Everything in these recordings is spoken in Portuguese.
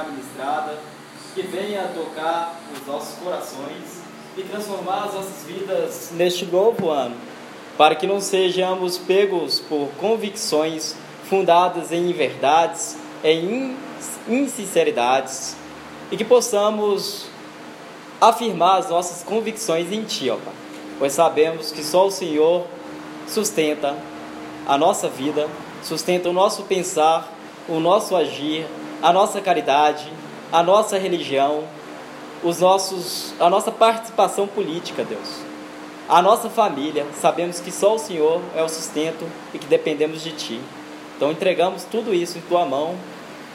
será ministrada, que venha tocar os nossos corações e transformar as nossas vidas neste novo ano, para que não sejamos pegos por convicções fundadas em verdades, em insinceridades, e que possamos afirmar as nossas convicções em Ti, ó Pai, pois sabemos que só o Senhor sustenta a nossa vida, sustenta o nosso pensar, o nosso agir, a nossa caridade, a nossa religião, os nossos, a nossa participação política, Deus. A nossa família, sabemos que só o Senhor é o sustento e que dependemos de Ti. Então entregamos tudo isso em Tua mão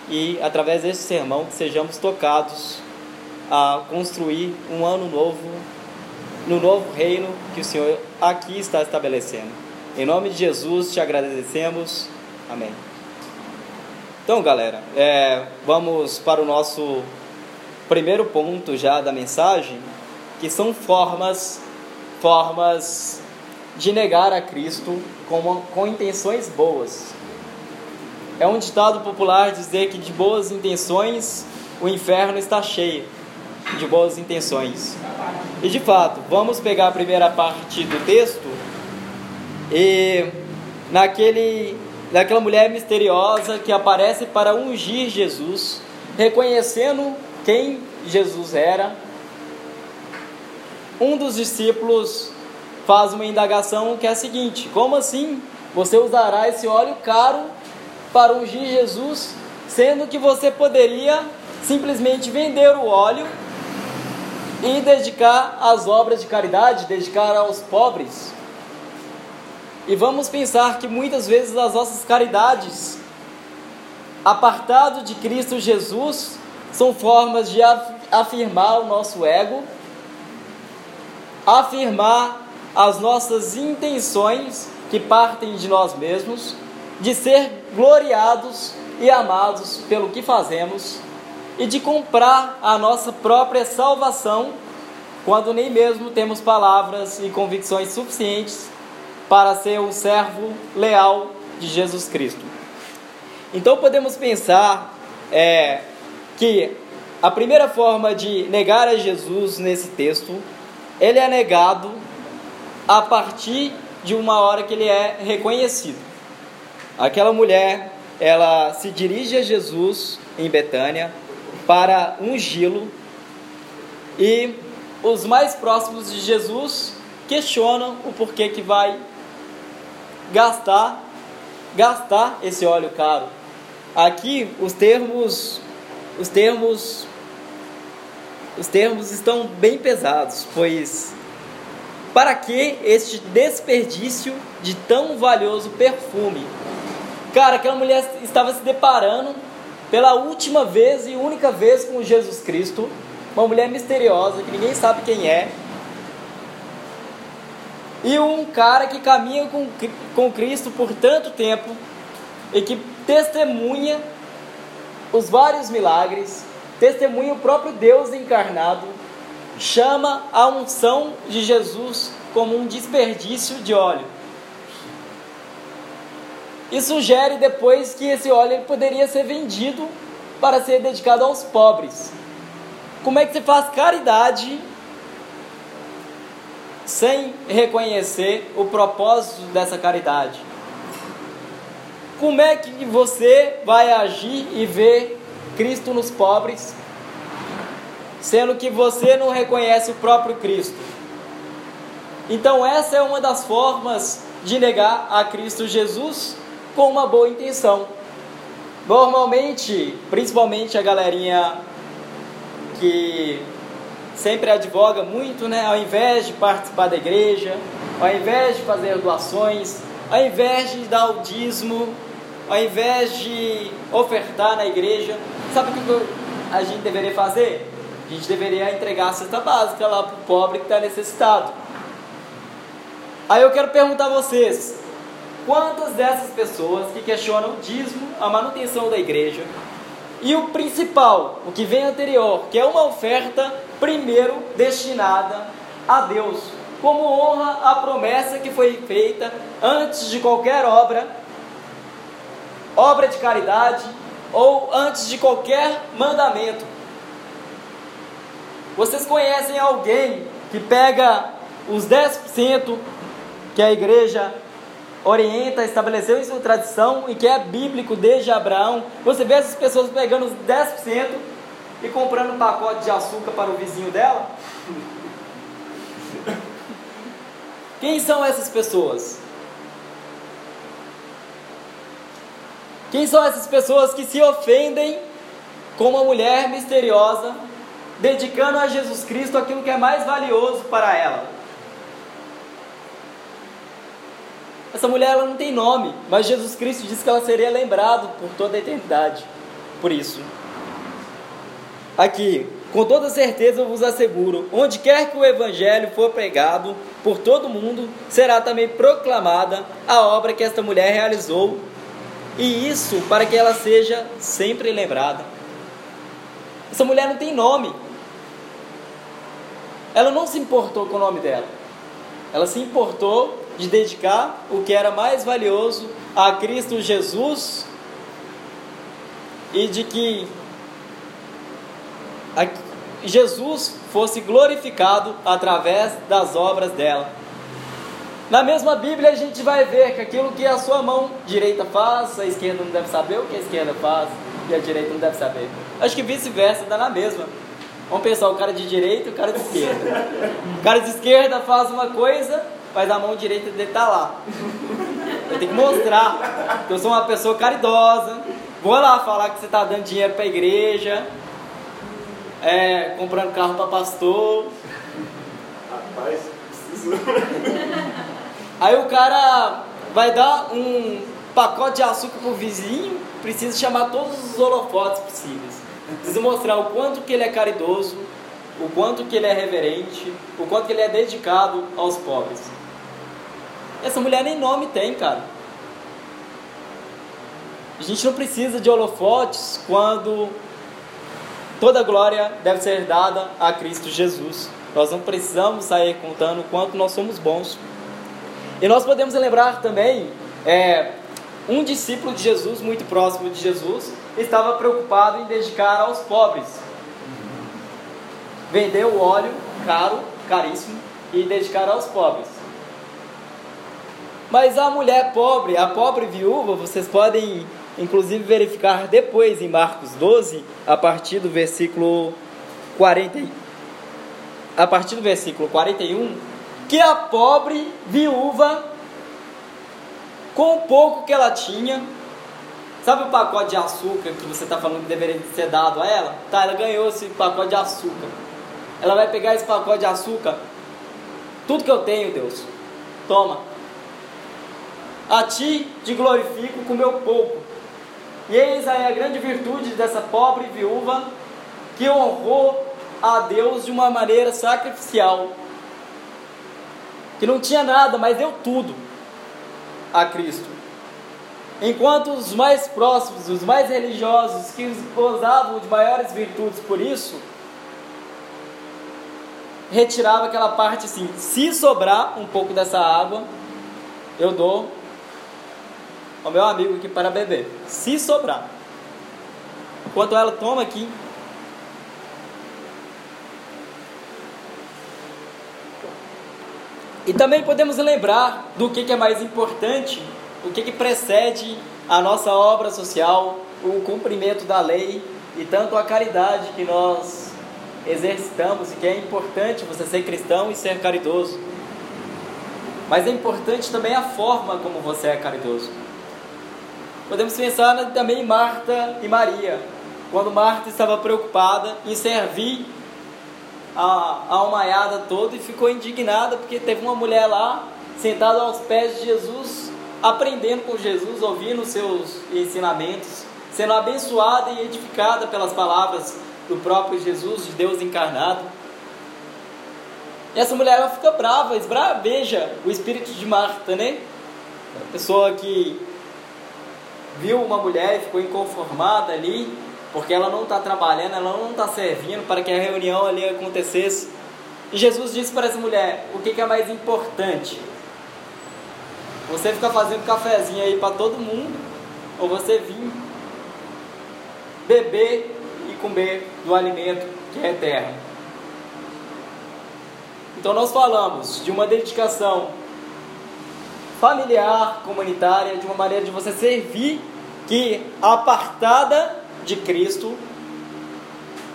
e através desse sermão que sejamos tocados a construir um ano novo no novo reino que o Senhor aqui está estabelecendo. Em nome de Jesus te agradecemos. Amém. Então, galera, é, vamos para o nosso primeiro ponto já da mensagem, que são formas, formas de negar a Cristo com, com intenções boas. É um ditado popular dizer que de boas intenções o inferno está cheio de boas intenções. E de fato, vamos pegar a primeira parte do texto e naquele daquela mulher misteriosa que aparece para ungir Jesus, reconhecendo quem Jesus era. Um dos discípulos faz uma indagação que é a seguinte: como assim você usará esse óleo caro para ungir Jesus, sendo que você poderia simplesmente vender o óleo e dedicar às obras de caridade, dedicar aos pobres? E vamos pensar que muitas vezes as nossas caridades, apartado de Cristo Jesus, são formas de afirmar o nosso ego, afirmar as nossas intenções que partem de nós mesmos, de ser gloriados e amados pelo que fazemos e de comprar a nossa própria salvação quando nem mesmo temos palavras e convicções suficientes para ser um servo leal de Jesus Cristo. Então podemos pensar é, que a primeira forma de negar a Jesus nesse texto, ele é negado a partir de uma hora que ele é reconhecido. Aquela mulher, ela se dirige a Jesus em Betânia para ungí-lo e os mais próximos de Jesus questionam o porquê que vai gastar gastar esse óleo caro. Aqui os termos os termos os termos estão bem pesados, pois para que este desperdício de tão valioso perfume? Cara, aquela mulher estava se deparando pela última vez e única vez com Jesus Cristo, uma mulher misteriosa que ninguém sabe quem é, e um cara que caminha com, com Cristo por tanto tempo e que testemunha os vários milagres, testemunha o próprio Deus encarnado, chama a unção de Jesus como um desperdício de óleo. E sugere depois que esse óleo poderia ser vendido para ser dedicado aos pobres. Como é que você faz caridade sem reconhecer o propósito dessa caridade? Como é que você vai agir e ver Cristo nos pobres, sendo que você não reconhece o próprio Cristo? Então, essa é uma das formas de negar a Cristo Jesus com uma boa intenção. Normalmente, principalmente a galerinha que sempre advoga muito, né? Ao invés de participar da igreja, ao invés de fazer doações, ao invés de dar o dízimo, ao invés de ofertar na igreja, sabe o que a gente deveria fazer? A gente deveria entregar a cesta básica lá para o pobre que está necessitado. Aí eu quero perguntar a vocês: quantas dessas pessoas que questionam o dízimo, a manutenção da igreja, e o principal, o que vem anterior, que é uma oferta primeiro destinada a Deus, como honra a promessa que foi feita antes de qualquer obra, obra de caridade, ou antes de qualquer mandamento. Vocês conhecem alguém que pega os 10% que a igreja orienta, estabeleceu em sua tradição e que é bíblico desde Abraão? Você vê essas pessoas pegando os 10% e comprando um pacote de açúcar para o vizinho dela? Quem são essas pessoas? Quem são essas pessoas que se ofendem com uma mulher misteriosa, dedicando a Jesus Cristo aquilo que é mais valioso para ela? Essa mulher ela não tem nome, mas Jesus Cristo disse que ela seria lembrado por toda a eternidade. Por isso, aqui, com toda certeza eu vos asseguro, onde quer que o evangelho for pregado por todo mundo, será também proclamada a obra que esta mulher realizou e isso para que ela seja sempre lembrada. Essa mulher não tem nome. Ela não se importou com o nome dela. Ela se importou de dedicar o que era mais valioso a Cristo Jesus e de que Jesus fosse glorificado através das obras dela. Na mesma Bíblia a gente vai ver que aquilo que a sua mão direita faz, a esquerda não deve saber o que a esquerda faz e a direita não deve saber. Acho que vice-versa, dá na mesma. Vamos pensar o cara de direita e o cara de esquerda. O cara de esquerda faz uma coisa, mas a mão direita dele está lá. Eu tenho que mostrar que eu sou uma pessoa caridosa. Vou lá falar que você está dando dinheiro para a igreja, é, comprando carro para pastor. Rapaz, preciso. Aí o cara vai dar um pacote de açúcar pro vizinho, precisa chamar todos os holofotes possíveis. Precisa mostrar o quanto que ele é caridoso, o quanto que ele é reverente, o quanto que ele é dedicado aos pobres. Essa mulher nem nome tem, cara. A gente não precisa de holofotes quando toda glória deve ser dada a Cristo Jesus. Nós não precisamos sair contando quanto nós somos bons. E nós podemos lembrar também, é, um discípulo de Jesus, muito próximo de Jesus, estava preocupado em dedicar aos pobres. Vendeu o óleo caro, caríssimo, e dedicar aos pobres. Mas a mulher pobre, a pobre viúva, vocês podem inclusive verificar depois em Marcos 12, a partir do versículo 40, a partir do versículo 41, que a pobre viúva, com o pouco que ela tinha, sabe o pacote de açúcar que você está falando que deveria ser dado a ela? Tá, ela ganhou esse pacote de açúcar. Ela vai pegar esse pacote de açúcar, tudo que eu tenho, Deus, toma. A ti te glorifico com meu pouco. E eis aí a grande virtude dessa pobre viúva que honrou a Deus de uma maneira sacrificial que não tinha nada, mas deu tudo a Cristo. Enquanto os mais próximos, os mais religiosos, que gozavam de maiores virtudes por isso, retirava aquela parte assim: se sobrar um pouco dessa água, eu dou ao meu amigo aqui para beber. Se sobrar. Enquanto ela toma aqui, E também podemos lembrar do que, que é mais importante, o que, que precede a nossa obra social, o cumprimento da lei e tanto a caridade que nós exercitamos e que é importante você ser cristão e ser caridoso. Mas é importante também a forma como você é caridoso. Podemos pensar também em Marta e Maria, quando Marta estava preocupada em servir a, a almaiada toda e ficou indignada porque teve uma mulher lá sentada aos pés de Jesus, aprendendo com Jesus, ouvindo os seus ensinamentos, sendo abençoada e edificada pelas palavras do próprio Jesus, de Deus encarnado. E essa mulher ela fica brava, esbraveja o espírito de Marta, né? A pessoa que viu uma mulher e ficou inconformada ali, porque ela não está trabalhando, ela não está servindo para que a reunião ali acontecesse. E Jesus disse para essa mulher: o que, que é mais importante? Você ficar fazendo cafezinho aí para todo mundo, ou você vir beber e comer do alimento que é eterno. Então nós falamos de uma dedicação familiar, comunitária, de uma maneira de você servir que apartada de Cristo,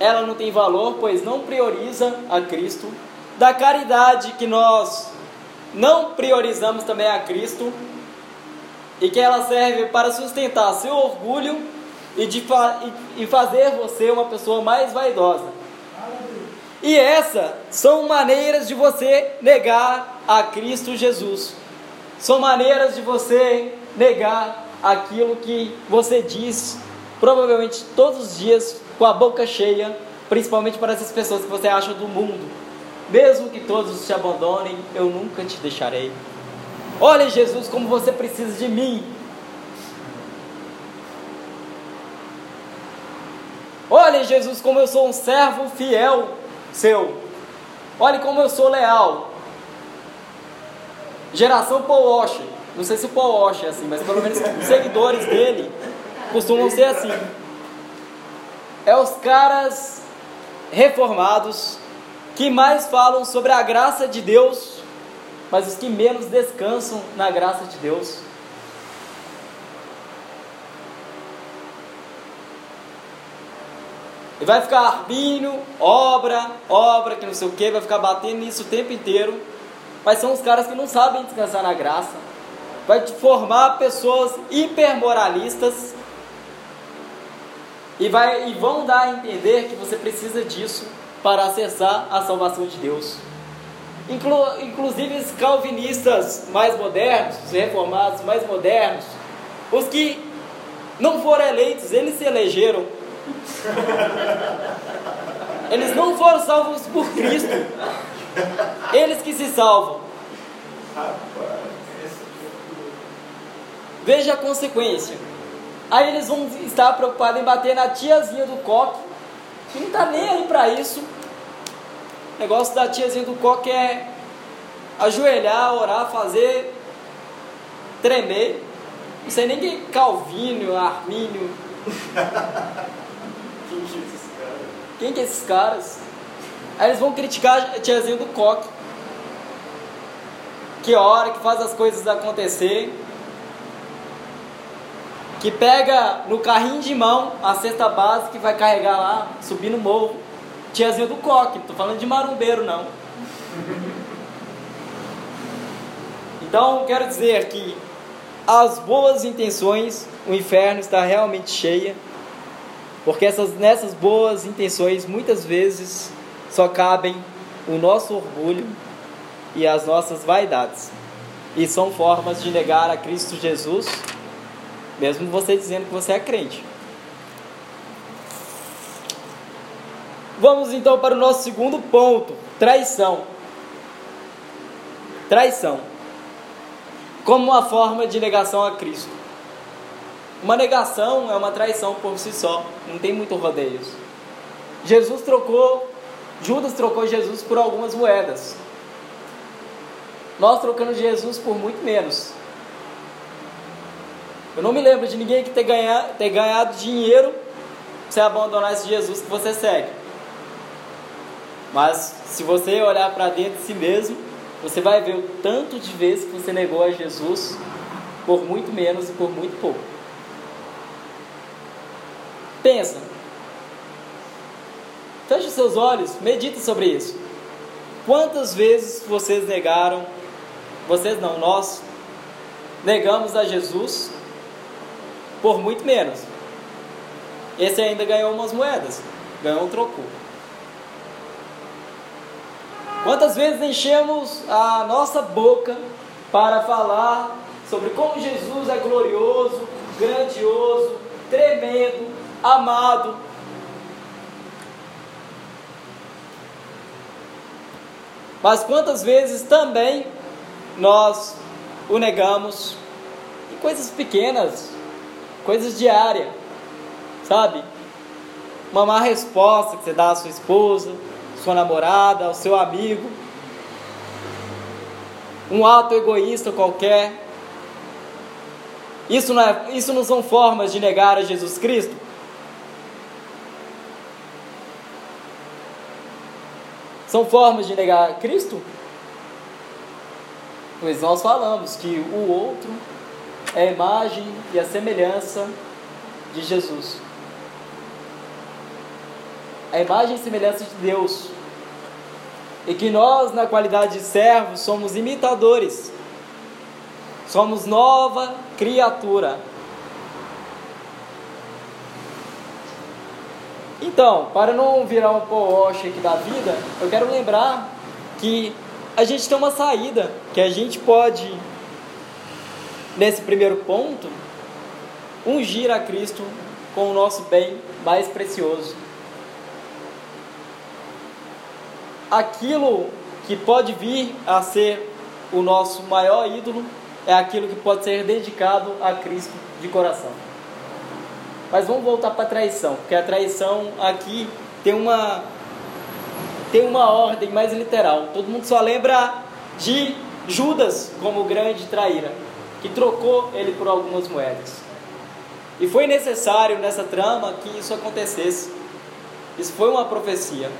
ela não tem valor, pois não prioriza a Cristo. Da caridade que nós não priorizamos também a Cristo e que ela serve para sustentar seu orgulho e, de fa e, fazer você uma pessoa mais vaidosa. E essas são maneiras de você negar a Cristo Jesus. São maneiras de você negar aquilo que você diz, provavelmente todos os dias, com a boca cheia, principalmente para essas pessoas que você acha do mundo. Mesmo que todos te abandonem, eu nunca te deixarei. Olha, Jesus, como você precisa de mim. Olha, Jesus, como eu sou um servo fiel seu. Olha como eu sou leal. Geração Paul Washer. Não sei se o Paul Washer é assim, mas pelo menos os seguidores dele costumam ser assim. É os caras reformados que mais falam sobre a graça de Deus, mas os que menos descansam na graça de Deus. E vai ficar arbínio, obra, obra, que não sei o que, vai ficar batendo nisso o tempo inteiro. Mas são os caras que não sabem descansar na graça. Vai te formar pessoas hipermoralistas e, vai, e vão dar a entender que você precisa disso para acessar a salvação de Deus. Inclu, inclusive os calvinistas mais modernos, os reformados mais modernos, os que não foram eleitos, eles se elegeram. Eles não foram salvos por Cristo. Eles que se salvam. Veja a consequência. Aí eles vão estar preocupados em bater na tiazinha do coque, que não está nem aí para isso. O negócio da tiazinha do coque é ajoelhar, orar, fazer, tremer. Não sei nem quem é Calvino, Armínio. Quem que é esses caras? Aí eles vão criticar a tiazinha do coque. Que ora, que faz as coisas acontecer. Que pega no carrinho de mão a cesta básica que vai carregar lá, subir no morro. Tiazinha do coque, não tô falando de marumbeiro não. Então quero dizer que as boas intenções, o inferno está realmente cheia, porque essas, nessas boas intenções muitas vezes só cabem o nosso orgulho e as nossas vaidades. E são formas de negar a Cristo Jesus, mesmo você dizendo que você é crente. Vamos então para o nosso segundo ponto: traição. Traição. Como uma forma de negação a Cristo. Uma negação é uma traição por si só, não tem muito rodeios. Jesus trocou, Judas trocou Jesus por algumas moedas. Nós trocamos Jesus por muito menos. Eu não me lembro de ninguém que ter ganhado, ter ganhado dinheiro se abandonar esse Jesus que você segue. Mas se você olhar para dentro de si mesmo, você vai ver o tanto de vezes que você negou a Jesus por muito menos e por muito pouco. Pensa. Feche os seus olhos, medita sobre isso. Quantas vezes vocês negaram, vocês não, nós negamos a Jesus por muito menos. Esse ainda ganhou umas moedas, ganhou um troco. Quantas vezes enchemos a nossa boca para falar sobre como Jesus é glorioso, grandioso, tremendo, amado. Mas quantas vezes também nós o negamos em coisas pequenas, coisas diárias, sabe? Uma má resposta que você dá à sua esposa, sua namorada, ao seu amigo, um ato egoísta qualquer. Isso não, é, isso não são formas de negar a Jesus Cristo? São formas de negar Cristo? Pois nós falamos que o outro é a imagem e a semelhança de Jesus. A imagem e semelhança de Deus. E que nós, na qualidade de servos, somos imitadores. Somos nova criatura. Então, para não virar um poste aqui da vida, eu quero lembrar que a gente tem uma saída, que a gente pode, nesse primeiro ponto, ungir a Cristo com o nosso bem mais precioso. Aquilo que pode vir a ser o nosso maior ídolo é aquilo que pode ser dedicado a Cristo de coração. Mas vamos voltar para a traição, porque a traição aqui tem uma tem uma ordem mais literal. Todo mundo só lembra de Judas como grande traíra, que trocou ele por algumas moedas. E foi necessário nessa trama que isso acontecesse. Isso foi uma profecia.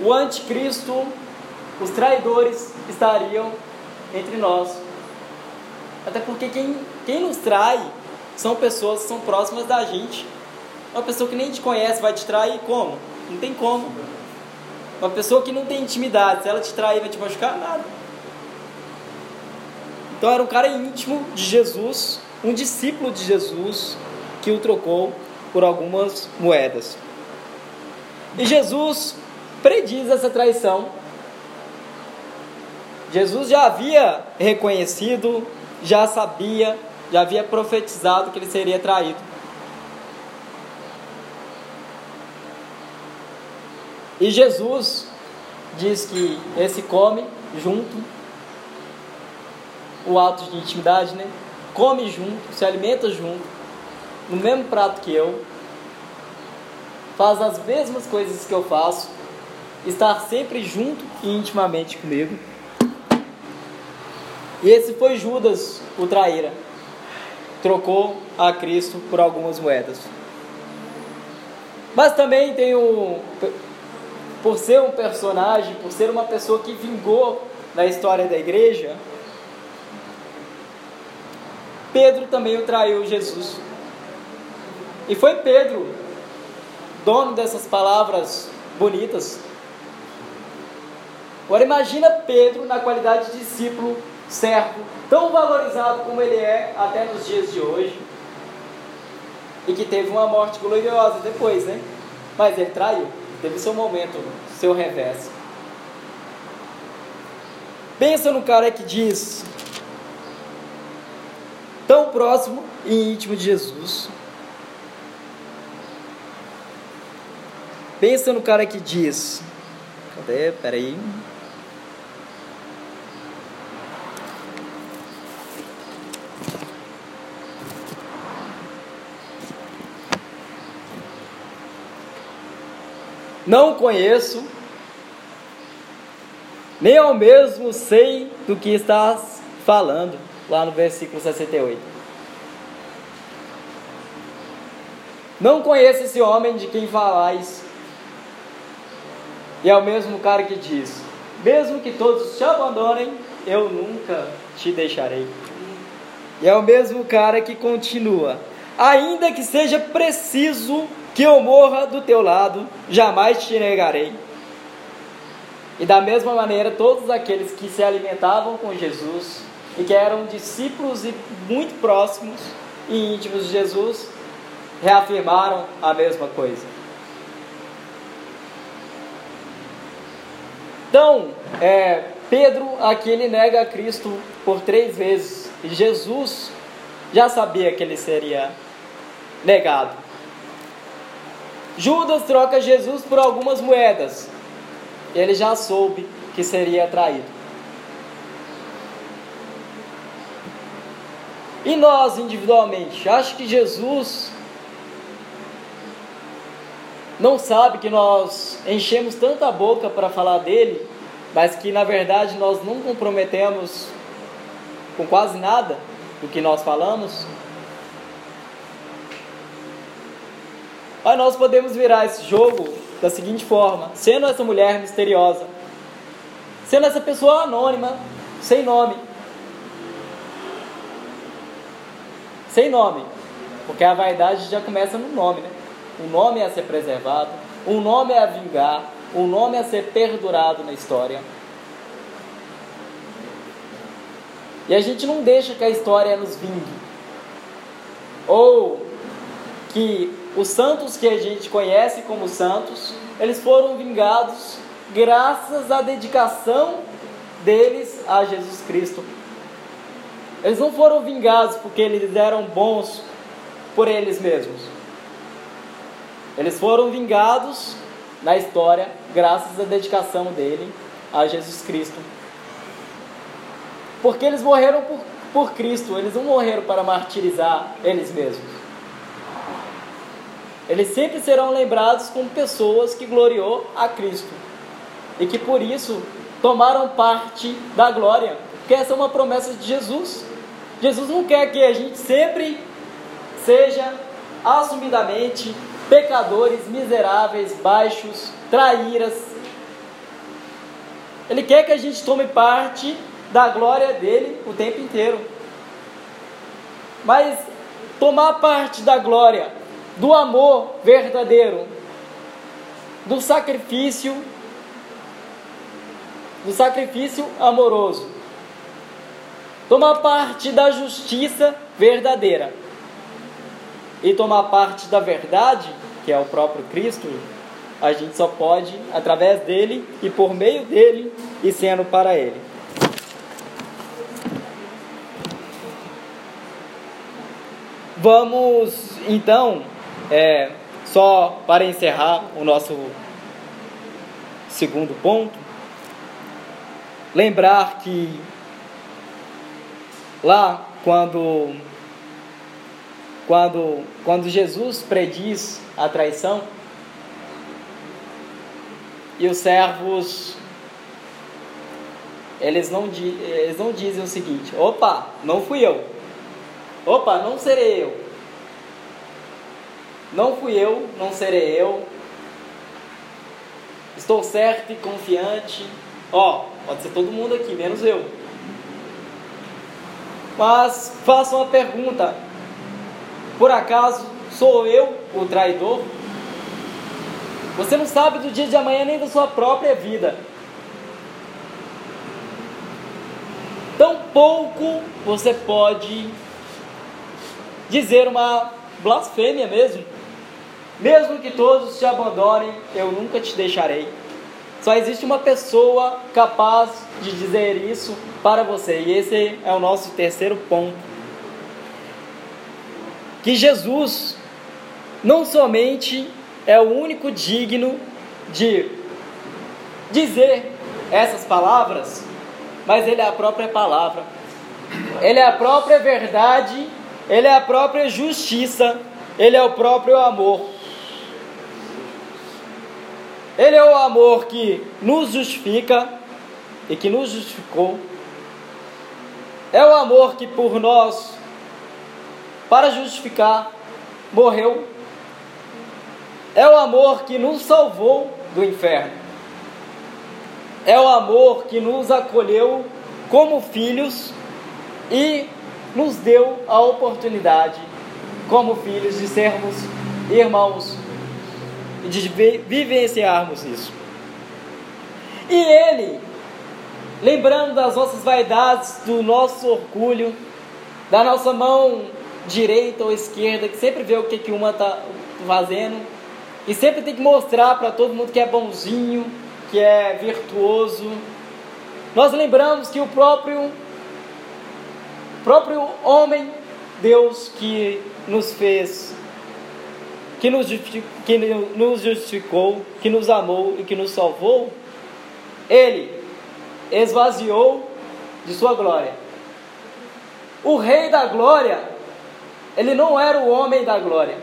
O anticristo, os traidores estariam entre nós. Até porque quem, quem nos trai são pessoas que são próximas da gente. Uma pessoa que nem te conhece vai te trair como? Não tem como. Uma pessoa que não tem intimidade, se ela te trair, vai te machucar? Nada. Então era um cara íntimo de Jesus, um discípulo de Jesus, que o trocou por algumas moedas. E Jesus prediz essa traição. Jesus já havia reconhecido, já sabia, já havia profetizado que ele seria traído. E Jesus diz que esse come junto, o ato de intimidade, né? Come junto, se alimenta junto, no mesmo prato que eu, faz as mesmas coisas que eu faço, estar sempre junto e intimamente comigo. E esse foi Judas, o traíra. Trocou a Cristo por algumas moedas. Mas também tem um por ser um personagem, por ser uma pessoa que vingou na história da igreja, Pedro também o traiu Jesus. E foi Pedro, dono dessas palavras bonitas. Agora imagina Pedro na qualidade de discípulo, servo, tão valorizado como ele é até nos dias de hoje. E que teve uma morte gloriosa depois, né? Mas ele traiu teve seu momento, seu revés. Pensa no cara que diz, tão próximo e íntimo de Jesus. Pensa no cara que diz, cadê? Peraí. Não conheço, nem ao mesmo sei do que estás falando, lá no versículo 68. Não conheço esse homem de quem falais. E é o mesmo cara que diz: Mesmo que todos te abandonem, eu nunca te deixarei. E é o mesmo cara que continua: Ainda que seja preciso que eu morra do teu lado, jamais te negarei. E da mesma maneira, todos aqueles que se alimentavam com Jesus e que eram discípulos e muito próximos e íntimos de Jesus, reafirmaram a mesma coisa. Então, é, Pedro aqui ele nega a Cristo por três vezes e Jesus já sabia que ele seria negado. Judas troca Jesus por algumas moedas. Ele já soube que seria traído. E nós individualmente, acho que Jesus não sabe que nós enchemos tanta boca para falar dele, mas que na verdade nós não comprometemos com quase nada do que nós falamos? Mas nós podemos virar esse jogo da seguinte forma: sendo essa mulher misteriosa, sendo essa pessoa anônima, sem nome. Sem nome, porque a vaidade já começa no nome, né? O nome é a ser preservado, o nome é a vingar, o nome é a ser perdurado na história. E a gente não deixa que a história nos vingue. Ou que os santos que a gente conhece como santos, eles foram vingados graças à dedicação deles a Jesus Cristo. Eles não foram vingados porque eles eram bons por eles mesmos. Eles foram vingados na história graças à dedicação dele a Jesus Cristo. Porque eles morreram por, por Cristo, eles não morreram para martirizar eles mesmos. Eles sempre serão lembrados como pessoas que gloriou a Cristo e que por isso tomaram parte da glória, porque essa é uma promessa de Jesus. Jesus não quer que a gente sempre seja assumidamente pecadores, miseráveis, baixos, traíras. Ele quer que a gente tome parte da glória dele o tempo inteiro. Mas tomar parte da glória, do amor verdadeiro, do sacrifício, do sacrifício amoroso, tomar parte da justiça verdadeira e tomar parte da verdade, que é o próprio Cristo, a gente só pode através dele e por meio dele e sendo para ele. Vamos então, é, só para encerrar o nosso segundo ponto, lembrar que lá quando quando quando Jesus prediz a traição e os servos eles não, eles não dizem o seguinte: opa, não fui eu. Opa, não serei eu. Não fui eu, não serei eu. Estou certo e confiante. Ó, pode ser todo mundo aqui, menos eu. Mas faço uma pergunta: por acaso sou eu o traidor? Você não sabe do dia de amanhã nem da sua própria vida. Tão pouco você pode dizer uma blasfêmia mesmo. Mesmo que todos te abandonem, eu nunca te deixarei. Só existe uma pessoa capaz de dizer isso para você, e esse é o nosso terceiro ponto. Que Jesus não somente é o único digno de dizer essas palavras, mas ele é a própria palavra. Ele é a própria verdade, ele é a própria justiça, ele é o próprio amor. Ele é o amor que nos justifica e que nos justificou. É o amor que por nós, para justificar, morreu. É o amor que nos salvou do inferno. É o amor que nos acolheu como filhos e nos deu a oportunidade, como filhos, de sermos irmãos de vivenciarmos isso. E Ele, lembrando das nossas vaidades, do nosso orgulho, da nossa mão direita ou esquerda, que sempre vê o que, que uma está fazendo, e sempre tem que mostrar para todo mundo que é bonzinho, que é virtuoso. Nós lembramos que o próprio próprio homem, Deus que nos fez, que nos, que nos justificou, que nos amou e que nos salvou, ele esvaziou de sua glória. O rei da glória, ele não era o homem da glória.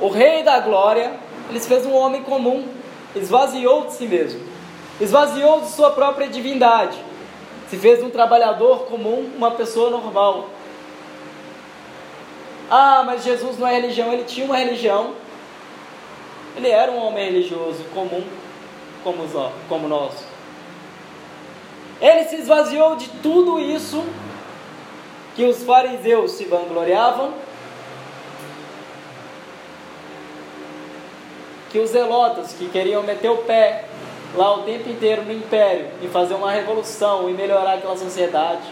O rei da glória, ele fez um homem comum, esvaziou de si mesmo, esvaziou de sua própria divindade, se fez um trabalhador comum, uma pessoa normal. Ah, mas Jesus não é religião, ele tinha uma religião. Ele era um homem religioso comum, como, como nós. Ele se esvaziou de tudo isso que os fariseus se vangloriavam, que os zelotas que queriam meter o pé lá o tempo inteiro no império e fazer uma revolução e melhorar aquela sociedade.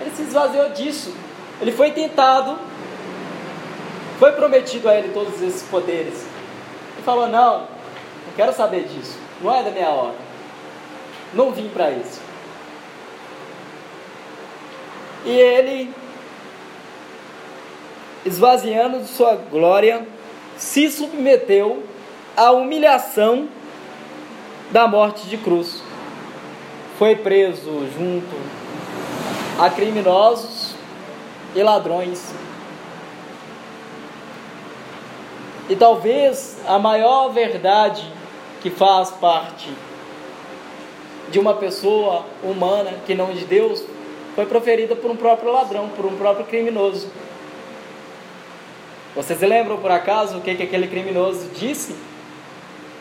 Ele se esvaziou disso. Ele foi tentado, foi prometido a ele todos esses poderes. Ele falou: Não, não quero saber disso, não é da minha hora. Não vim para isso. E ele, esvaziando de sua glória, se submeteu à humilhação da morte de cruz. Foi preso junto a criminosos e ladrões. E talvez a maior verdade que faz parte de uma pessoa humana que não de Deus foi proferida por um próprio ladrão, por um próprio criminoso. Vocês lembram por acaso o que, que aquele criminoso disse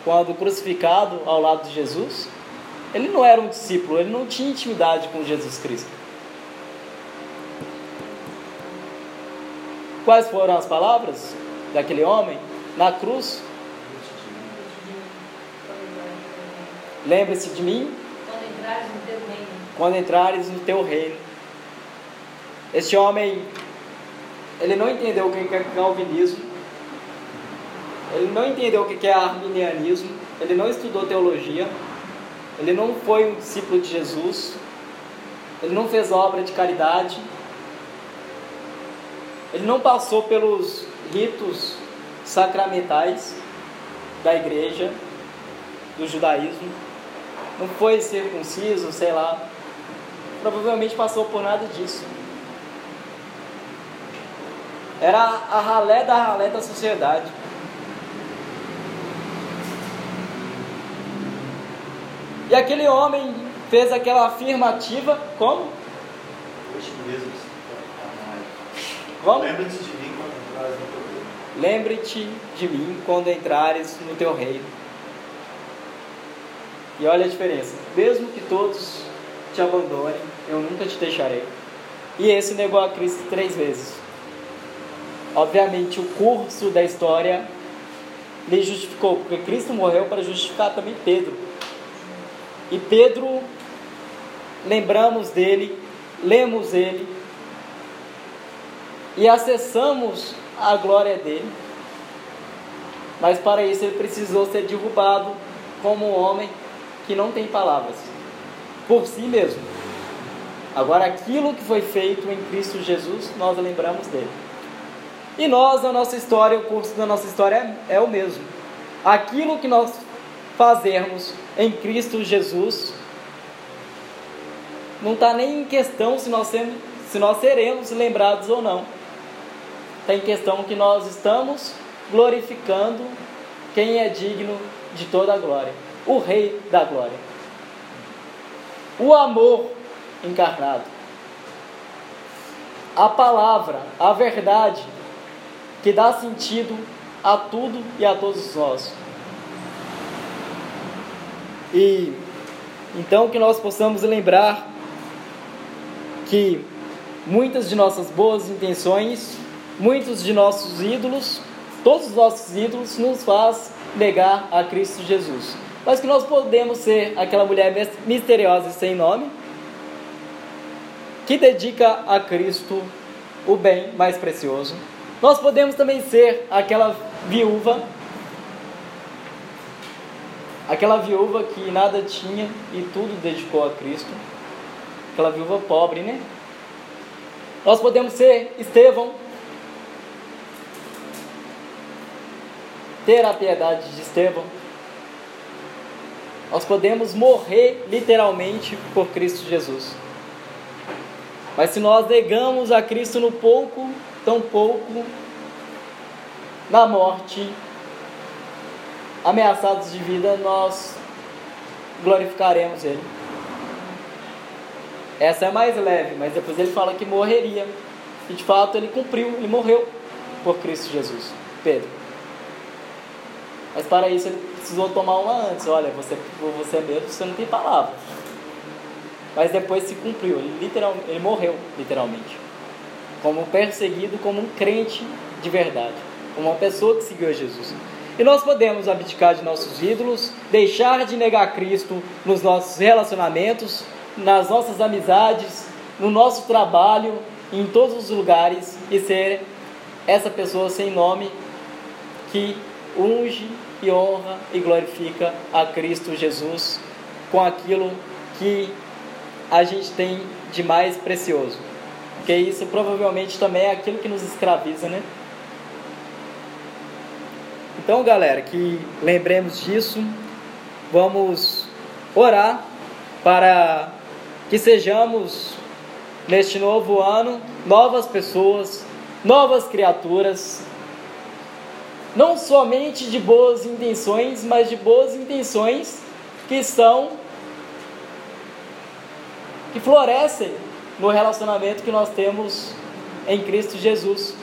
quando crucificado ao lado de Jesus? Ele não era um discípulo, ele não tinha intimidade com Jesus Cristo. Quais foram as palavras daquele homem na cruz? Lembre-se de mim quando entrares no teu reino. Quando entrares no teu reino. Este homem, ele não entendeu o que é calvinismo, ele não entendeu o que é arminianismo, ele não estudou teologia, ele não foi um discípulo de Jesus, ele não fez obra de caridade, ele não passou pelos ritos sacramentais da igreja, do judaísmo, não foi circunciso, sei lá, provavelmente passou por nada disso. Era a ralé da ralé da sociedade. E aquele homem fez aquela afirmativa, como? Como? Lembra-te de mim quando entrares no teu reino. Lembre-te de mim quando entrares no teu reino. E olha a diferença. Mesmo que todos te abandonem, eu nunca te deixarei. E esse negou a Cristo três vezes. Obviamente, o curso da história lhe justificou, porque Cristo morreu para justificar também Pedro. E Pedro, lembramos dele, lemos ele e acessamos a glória dele. Mas para isso ele precisou ser derrubado como um homem que não tem palavras, por si mesmo. Agora, aquilo que foi feito em Cristo Jesus, nós lembramos dele. E nós, a nossa história, o curso da nossa história é, é o mesmo. Aquilo que nós fazermos em Cristo Jesus não está nem em questão se nós, sermos, se nós seremos lembrados ou não. Está em questão que nós estamos glorificando quem é digno de toda a glória, o Rei da glória. O amor encarnado. A palavra, a verdade, que dá sentido a tudo e a todos nós. E então que nós possamos lembrar que muitas de nossas boas intenções, muitos de nossos ídolos, todos os nossos ídolos nos faz negar a Cristo Jesus. Mas que nós podemos ser aquela mulher misteriosa e sem nome, que dedica a Cristo o bem mais precioso. Nós podemos também ser aquela viúva Aquela viúva que nada tinha e tudo dedicou a Cristo. Aquela viúva pobre, né? Nós podemos ser Estevão. Ter a piedade de Estevão. Nós podemos morrer literalmente por Cristo Jesus. Mas se nós negamos a Cristo no pouco, tão pouco, na morte, ameaçados de vida, nós glorificaremos Ele. Essa é mais leve, mas depois ele fala que morreria. E de fato ele cumpriu e morreu por Cristo Jesus. Pedro. Mas para isso ele precisou tomar uma antes. Olha, você, você mesmo, você não tem palavra. Mas depois se cumpriu. Ele, literalmente, ele morreu, literalmente. Como perseguido, como um crente de verdade. Como uma pessoa que seguiu a Jesus. E nós podemos abdicar de nossos ídolos, deixar de negar Cristo nos nossos relacionamentos, nas nossas amizades, no nosso trabalho, em todos os lugares e ser essa pessoa sem nome que unge e honra e glorifica a Cristo Jesus com aquilo que a gente tem de mais precioso. Porque isso provavelmente também é aquilo que nos escraviza, né? Então, galera, que lembremos disso, vamos orar para que sejamos neste novo ano novas pessoas, novas criaturas, não somente de boas intenções, mas de boas intenções que são que florescem no relacionamento que nós temos em Cristo Jesus.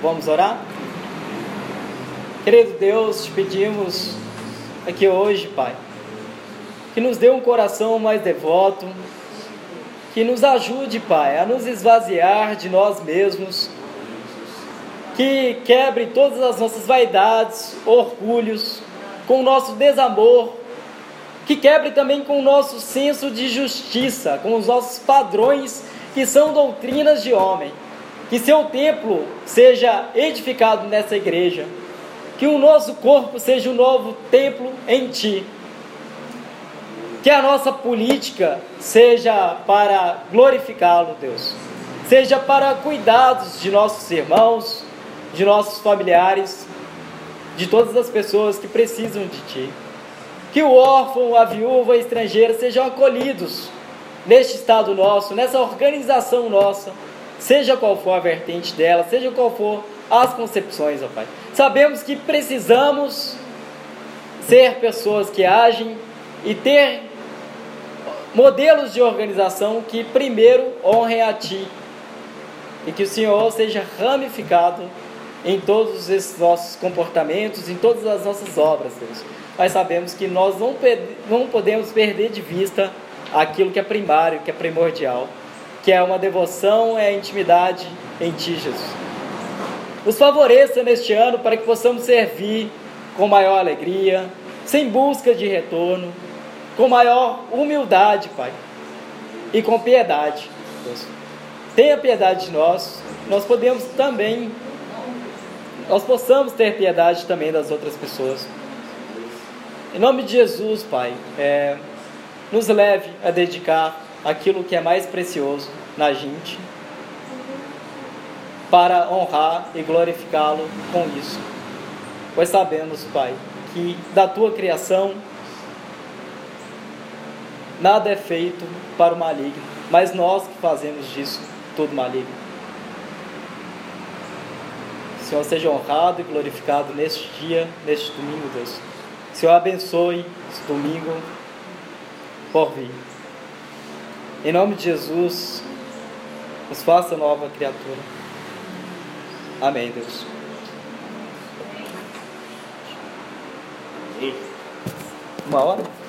Vamos orar? Querido Deus, te pedimos aqui hoje, Pai, que nos dê um coração mais devoto, que nos ajude, Pai, a nos esvaziar de nós mesmos, que quebre todas as nossas vaidades, orgulhos, com o nosso desamor, que quebre também com o nosso senso de justiça, com os nossos padrões que são doutrinas de homem. Que seu templo seja edificado nessa igreja, que o nosso corpo seja um novo templo em ti. Que a nossa política seja para glorificá-lo, Deus. Seja para cuidados de nossos irmãos, de nossos familiares, de todas as pessoas que precisam de ti. Que o órfão, a viúva, a estrangeira sejam acolhidos neste estado nosso, nessa organização nossa, seja qual for a vertente dela, seja qual for as concepções, ó Pai. Sabemos que precisamos ser pessoas que agem e ter modelos de organização que primeiro honrem a Ti e que o Senhor seja ramificado em todos esses nossos comportamentos, em todas as nossas obras, Deus. Mas sabemos que nós não, não podemos perder de vista aquilo que é primário, que é primordial, que é uma devoção, é a intimidade em Ti, Jesus. Nos favoreça neste ano para que possamos servir com maior alegria, sem busca de retorno, com maior humildade, Pai, e com piedade. Deus. Tenha piedade de nós, nós podemos também, nós possamos ter piedade também das outras pessoas. Em nome de Jesus, Pai, é, nos leve a dedicar aquilo que é mais precioso na gente, para honrar e glorificá-lo com isso. Pois sabemos, Pai, que da tua criação nada é feito para o maligno, mas nós que fazemos disso tudo maligno. O Senhor seja honrado e glorificado neste dia, neste domingo, Deus. O Senhor abençoe esse domingo por vir. Em nome de Jesus, nos faça nova criatura. Amém, Deus. Uma hora?